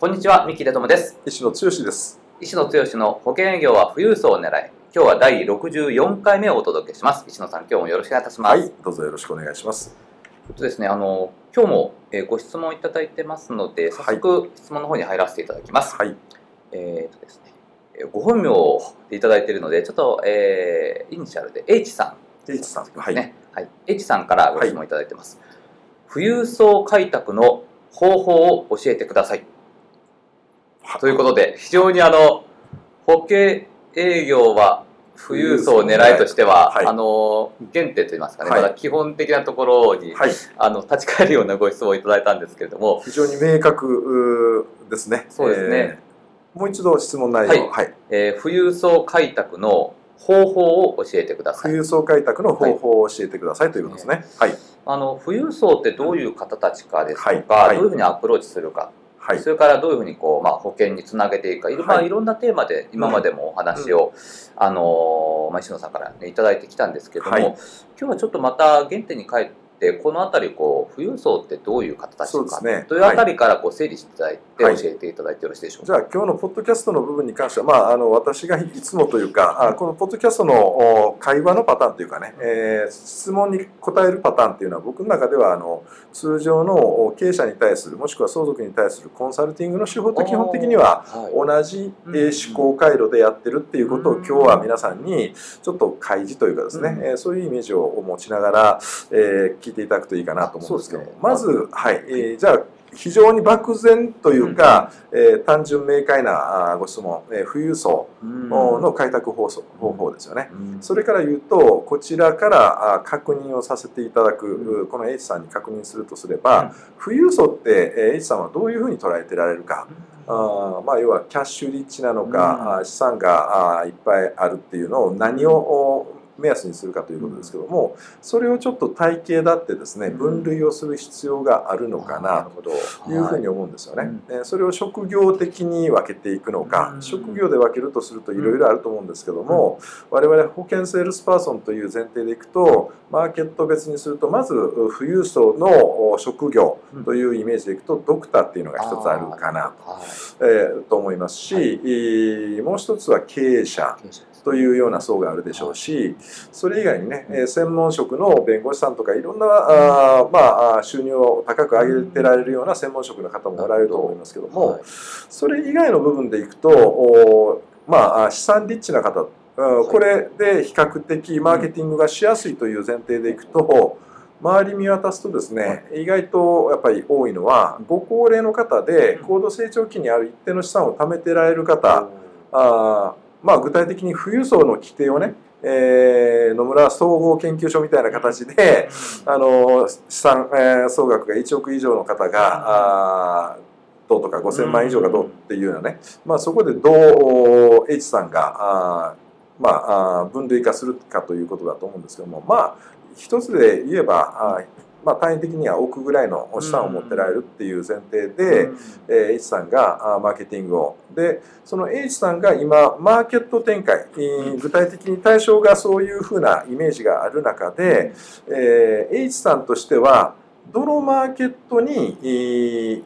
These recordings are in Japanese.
こんにちは三木出友です。石野剛です。石野剛の保険営業は富裕層を狙い今日は第64回目をお届けします。石野さん今日もよろしくお願いいたします。はいどうぞよろしくお願いします。えっとですねあの今日もえご質問いただいてますので早速質問の方に入らせていただきます、はい。えーとですねえご本名をいただいているのでちょっと、えーイニシャルで H さん。H さんはい、ね、はい、H さんからご質問いただいてます、富裕層開拓の方法を教えてください。はということで非常にあの保険営業は富裕層を狙いとしては、はい。あの原点といいますかね、はい。まだ基本的なところに、はい。あの立ち返るようなご質問をいただいたんですけれども、非常に明確ですね。そうですね。えーもう一度質問内容。はい、えー富裕層開拓の方法を教えてください。富裕層開拓の方法を教えてくださいということですね。はい。あの富裕層ってどういう方たちかですとか、どういうふうにアプローチするかはい。それからどういうふうにこう、まあ、保険につなげていくか。いろ,、まあ、はい。いろんなテーマで今までもお話を、あのまあ、石野さんから、ね、いただいてきたんですけども、はい。今日はちょっとまた原点に帰ってこの辺りこう富裕層ってどういう方たちか、ね。というあたりからこう整理していただいて、はい。教えていただいてよろしいでしょうじか。ゃあ今日のポッドキャストの部分に関しては、まあ、あの私がいつもというかあこのポッドキャストのお会話のパターンというかね、えー質問に答えるパターンっていうのは僕の中ではあの通常のお経営者に対するもしくは相続に対するコンサルティングの手法と基本的にははい。同じえー思考回路でやってるっていうことを今日は皆さんにちょっと開示というかですね、うん。えーそういうイメージを持ちながら、えー聞いていただくといいかなと思うんですけどね。まず、はい。えーじゃあ非常に漠然というか、えー単純明快なご質問、えー富裕層うん。の開拓方法方法ですよね。うん。それから言うと、こちらからあ確認をさせていただく、うこの H さんに確認するとすれば、富裕層って、えー H さんはどういうふうに捉えてられるか、あーまあ、要は cash rich なのか、資産がいっぱいあるっていうのを何をお目安にするかということですけども、それをちょっと体系立ってですね、分類をする必要があるのかなというふうに思うんですよね。それを職業的に分けていくのか、うん。職業で分けるとするといろいろあると思うんですけども、我々保険セールスパーソンという前提でいくと、マーケット別にすると、まず富裕層のお職業というイメージでいくと、ドクターっていうのが一つあるかな、はい。えーと思いますし、もう一つは経営者。というような層があるでしょうし、それ以外にね、えー専門職の弁護士さんとかいろんな、あーまあ、収入を高く上げてられるような専門職の方もおられると思いますけども、はい。それ以外の部分でいくと、おまあ、あ資産リッチな方、これで比較的マーケティングがしやすいという前提でいくと、周り見渡すとですね、意外とやっぱり多いのは、ご高齢の方で高度成長期にある一定の資産を貯めてられる方、あーまあ、具体的に富裕層の規定をね、えー野村総合研究所みたいな形で、あの資産、えー総額が1億以上の方が、あーどうとか5000万以上がどうっていうようなね、まあ、そこでどう H さんがあー、まあ、分類化するかということだと思うんですけども。まあ一つで言えばあーまあ、単位的には億ぐらいの資産を持ってられるっていう前提で、えー H さんがマーケティングを。でその H さんが今マーケット展開えー具体的に対象がそういうふうなイメージがある中で、えー H さんとしてはどのマーケットに、えー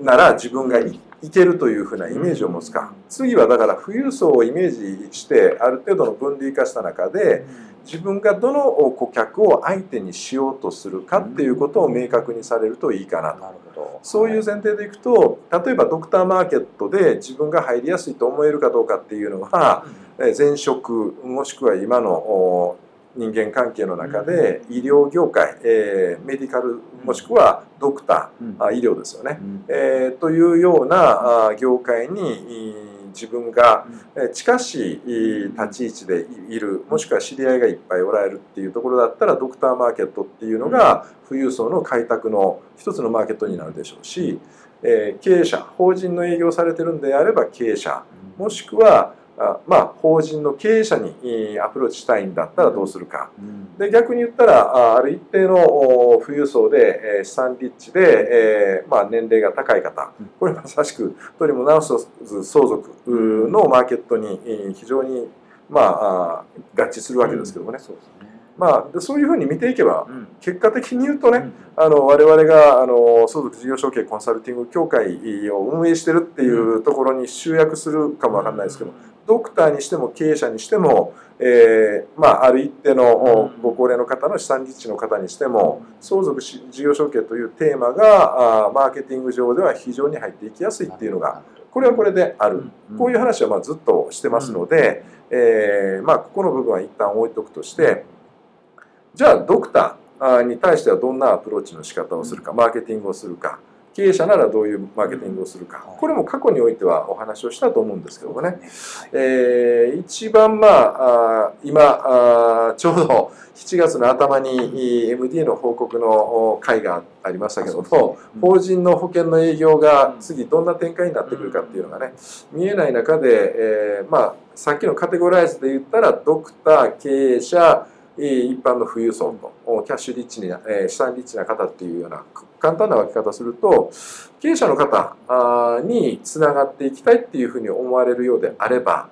なら自分がいいけるというふうなイメージを持つか。次はだから富裕層をイメージしてある程度の分類化した中で自分がどの顧客を相手にしようとするかっていうことを明確にされるといいかなと。そういう前提でいくと例えばドクターマーケットで自分が入りやすいと思えるかどうかっていうのはえー前職もしくは今のお人間関係の中で医療業界、えーメディカルもしくはドクタうん。ー、あ医療ですよね、うん。えーというようなあ業界にい自分がえー近しい立ち位置でいるもしくは知り合いがいっぱいおられるっていうところだったらドクターマーケットっていうのが富裕層の開拓の一つのマーケットになるでしょうしえー経営者法人の営業をされてるんであれば経営者もしくはあまあ、法人の経営者にえーアプローチしたいんだったらどうするか。うん。で逆に言ったらあある一定のお富裕層で、えー資産立地で、えーまあ、年齢が高い方。うん。これまさしくとりも直す相続うのマーケットにえー非常に、まあ、あ合致するわけですけどもね、そうですね。まあ、でそういうふうに見ていけばうん。結果的に言うとね、うん。あの我々があの相続事業承継コンサルティング協会を運営してるっていうところに集約するかもわかんないですけど、ドクターにしても経営者にしても、えーまあ、ある一定のうん。ご高齢の方の資産立地の方にしても相続し事業承継というテーマがあーマーケティング上では非常に入っていきやすいっていうのがこれはこれである、こういう話はまあずっとしてますので、えーまあ、ここの部分は一旦置いとくとしてじゃあドクターに対してはどんなアプローチの仕方をするかマーケティングをするか経営者ならどういうマーケティングをするか。これも過去においてはお話をしたと思うんですけどもね、えー一番まああー今あーちょうど7月の頭に MD の報告の会がありましたけども、法人の保険の営業が次どんな展開になってくるかっていうのがね見えない中で、えーまあ、さっきのカテゴライズで言ったらドクター経営者えー一般の富裕層とおキャッシュリッチにな、えー資産リッチな方っていうようなく簡単な分け方すると経営者の方につながっていきたいっていうふうに思われるようであれば、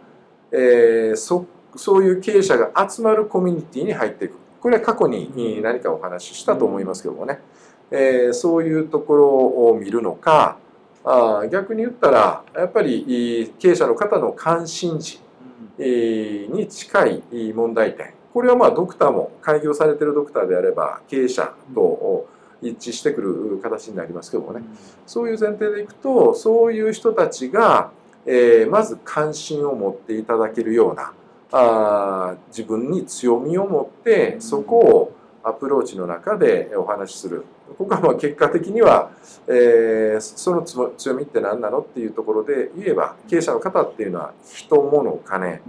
えーそそういう経営者が集まるコミュニティに入っていく。これは過去にえー何かお話ししたと思いますけどもね、えーそういうところを見るのかあー逆に言ったらやっぱりえー経営者の方の関心事えーに近いえー問題点これはまあドクターも開業されてるドクターであれば経営者と一致してくる形になりますけどもね。そういう前提でいくとそういう人たちが、えーまず関心を持っていただけるようなあー自分に強みを持ってそこをアプローチの中でお話しする。ここはまあ結果的には、えーそのつも強みって何なのっていうところで言えば経営者の方っていうのは人物金、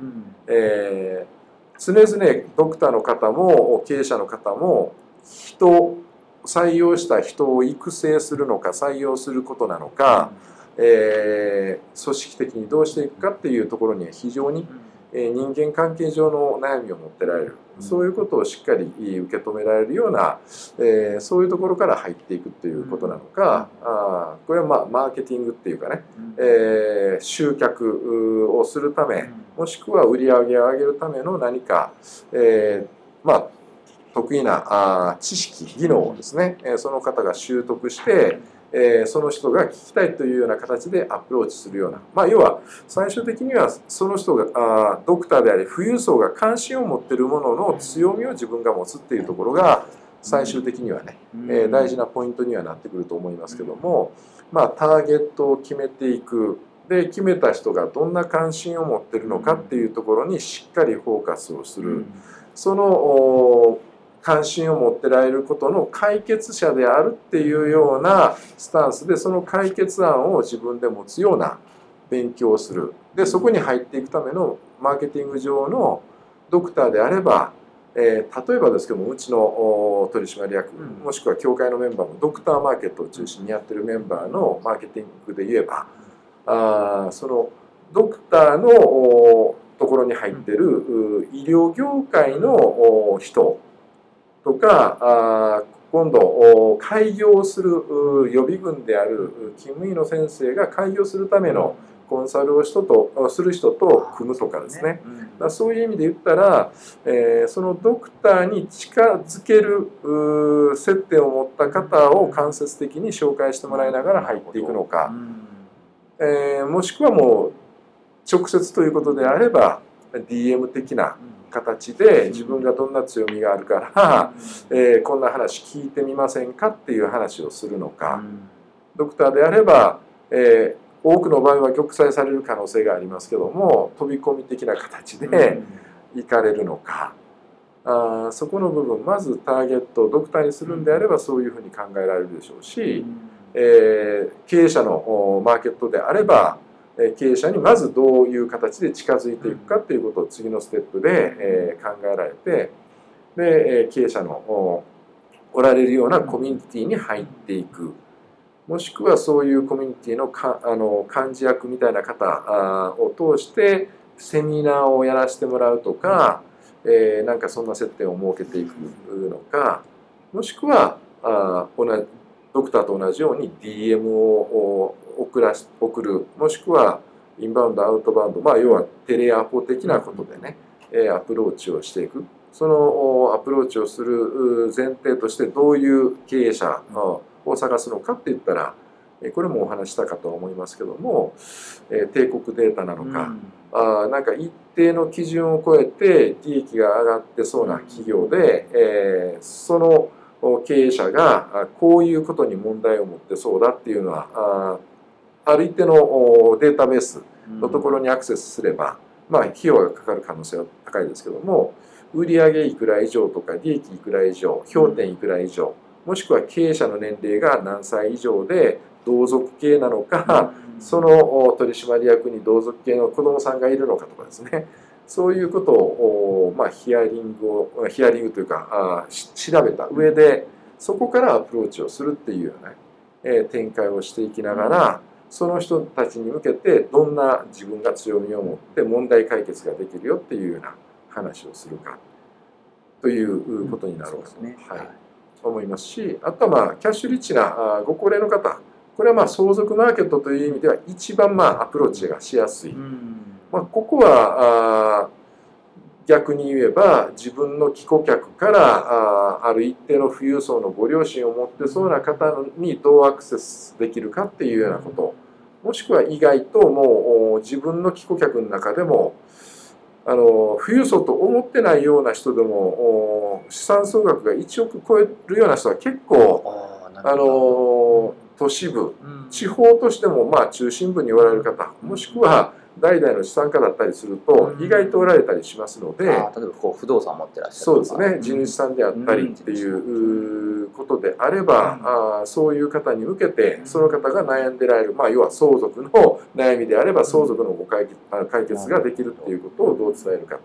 えー常々ドクターの方も経営者の方も人採用した人を育成するのか採用することなのか、えー組織的にどうしていくかっていうところには非常に、えー人間関係上の悩みを持ってられる、うん。そういうことをしっかり受け止められるような、えーそういうところから入っていくっていうことなのか、あーこれは、まあ、マーケティングっていうかね、えー集客をするためもしくは売り上げを上げるための何か、えーまあ得意なあー知識技能をですね、えーその方が習得して、えーその人が聞きたいというような形でアプローチするような、まあ、要は最終的にはその人があードクターであり富裕層が関心を持っているものの強みを自分が持つっていうところが最終的にはね、えー大事なポイントにはなってくると思いますけども、まあ、ターゲットを決めていく。で決めた人がどんな関心を持ってるのかっていうところにしっかりフォーカスをする。そのお関心を持ってられることの解決者であるっていうようなスタンスでその解決案を自分で持つような勉強をする。でそこに入っていくためのマーケティング上のドクターであれば、えー例えばですけどもうちのお取締役うん。もしくは協会のメンバーもドクターマーケットを中心にやってるメンバーのマーケティングで言えばあーそのドクターのおところに入ってるう医療業界のお人とか今度お開業するう予備軍であるう勤務医の先生が開業するためのコンサルを人とおする人と組むとかですね。だからそういう意味で言ったら、えーそのドクターに近づける接点を持った方を間接的に紹介してもらいながら入っていくのか、えーもしくはもう直接ということであれば DM 的な形で自分がどんな強みがあるから、えーこんな話聞いてみませんかっていう話をするのか、ドクターであれば、えー多くの場合は玉砕される可能性がありますけども飛び込み的な形で行かれるのか、あーそこの部分まずターゲットをドクターにするんであればそういうふうに考えられるでしょうし、えー経営者のおマーケットであれば、えー経営者にまずどういう形で近づいていくかっていうことを次のステップで、考えられてで、経営者のおられるようなコミュニティに入っていく。もしくはそういうコミュニティのかあの幹事役みたいな方を通してセミナーをやらせてもらうとか、え、なんかそんな接点を設けていくのかもしくはあ同じドクターと同じように DM を送ら送るもしくはインバウンドアウトバウンドまあ要はテレアポ的なことでね、えアプローチをしていく。そのアプローチをする前提としてどういう経営者を探すのかって言ったらこれもお話したかと思いますけども帝国データなのか、あなんか一定の基準を超えて利益が上がってそうな企業で、えその経営者がこういうことに問題を持ってそうだっていうのはある一定のデータベースのところにアクセスすれば、まあ費用がかかる可能性は高いですけども売上いくら以上とか利益いくら以上評点いくら以上もしくは経営者の年齢が何歳以上で同族系なのか、その取締役に同族系の子どもさんがいるのかとかですねそういうことを、まあ、ヒアリングをヒアリングというかあ調べた上でそこからアプローチをするっていうような、えー、展開をしていきながらその人たちに向けてどんな自分が強みを持って問題解決ができるよっていうような話をするかということになろうと、ね、はい、思いますしあとはまあキャッシュリッチなご高齢の方これはまあ相続マーケットという意味では一番まあアプローチがしやすい。まあ、ここはあ逆に言えば自分の帰顧客からあある一定の富裕層のご両親を持ってそうな方にどうアクセスできるかっていうようなこと。もしくは意外ともう自分の帰顧客の中でもあの富裕層と思ってないような人でも資産総額が1億超えるような人は結構あの都市部、地方としてもまあ中心部におられる方もしくは代々の資産家だったりすると意外とおられたりしますので、例えばこう不動産持ってらっしゃるそうですね。地主さんであったりっていうことであれば、あそういう方に向けてその方が悩んでられる、まあ、要は相続の悩みであれば相続のご解決解決ができるっていうことをどう伝えるか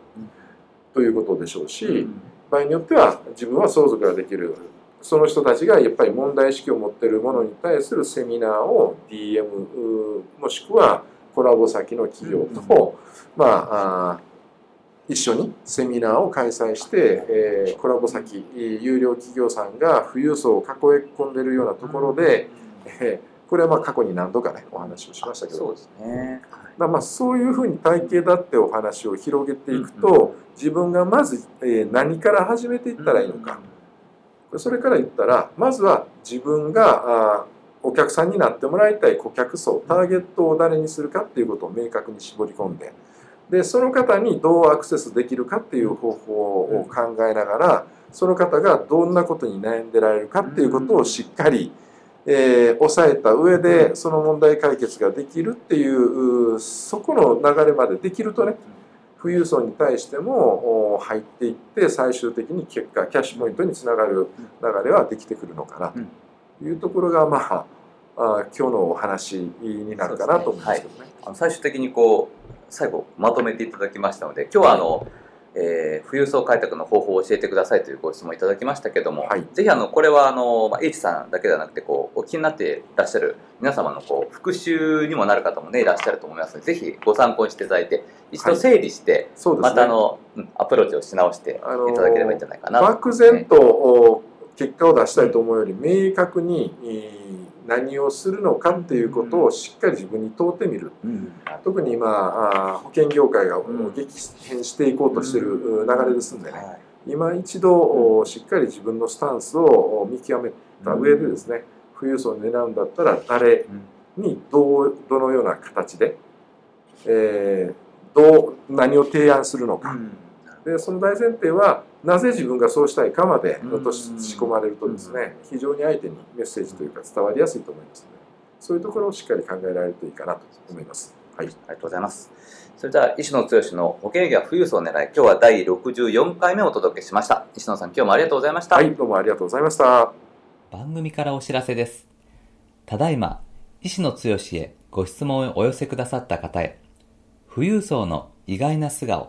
ということでしょうし、場合によっては自分は相続ができるその人たちがやっぱり問題意識を持っているものに対するセミナーを DM もしくはコラボ先の企業と、まあ一緒にセミナーを開催して、えー、コラボ先有料企業さんが富裕層を囲い込んでるようなところで、えー、これはまあ過去に何度かねお話をしましたけど。そうですね、まあ、まあそういうふうに体系だってお話を広げていくと、自分がまず、えー、何から始めていったらいいのか、それから言ったらまずは自分があお客さんになってもらいたい顧客層ターゲットを誰にするかっていうことを明確に絞り込んででその方にどうアクセスできるかっていう方法を考えながらその方がどんなことに悩んでられるかっていうことをしっかり、えー、抑えた上でその問題解決ができるっていうそこの流れまでできるとね富裕層に対しても入っていって最終的に結果キャッシュポイントにつながる流れはできてくるのかなと。いうところがまああ今日のお話になるかなと思うんですけどね。ね。はい、最終的にこう最後まとめていただきましたので今日はあの、えー、富裕層開拓の方法を教えてくださいというご質問いただきましたけども、はい、ぜひあのこれはあの、まあ、H さんだけではなくてこうお気になっていらっしゃる皆様のこう復習にもなる方もねいらっしゃると思いますのでぜひご参考にしていただいて一度整理して、はい。ね、またあの、アプローチをし直していただければいいんじゃないかなと、漠然と結果を出したいと思うより明確に、何をするのかっていうことをしっかり自分に問うてみる、うん、特に今保険業界が激変していこうとしてる流れですんでね、今一度しっかり自分のスタンスを見極めた上でですね富裕層を狙うんだったら誰にどうどのような形で、えー、どう何を提案するのか、でその大前提はなぜ自分がそうしたいかまで落とし込まれるとですね非常に相手にメッセージというか伝わりやすいと思いますのでそういうところをしっかり考えられるといいかなと思います。はい、ありがとうございます。それでは石野剛の保険営業富裕層を狙い今日は第64回目をお届けしました。石野さん今日もありがとうございました。はいどうもありがとうございました。番組からお知らせです。ただいま石野剛へご質問をお寄せくださった方へ富裕層の意外な素顔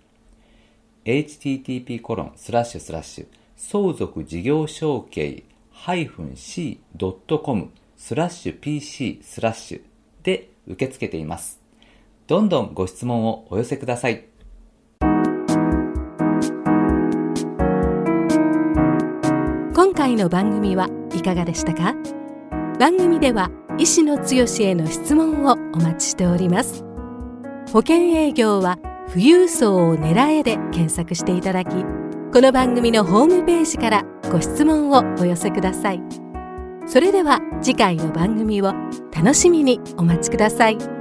http コロンスラッシュスラッシュ相続事業承継 -c.com スラッシュ pc スラッシュで受け付けています。どんどんご質問をお寄せください。今回の番組はいかがでしたか？番組では医師の強への質問をお待ちしております保険営業は富裕層を狙えで検索していただきこの番組のホームページからご質問をお寄せくださいそれでは次回の番組を楽しみにお待ちください。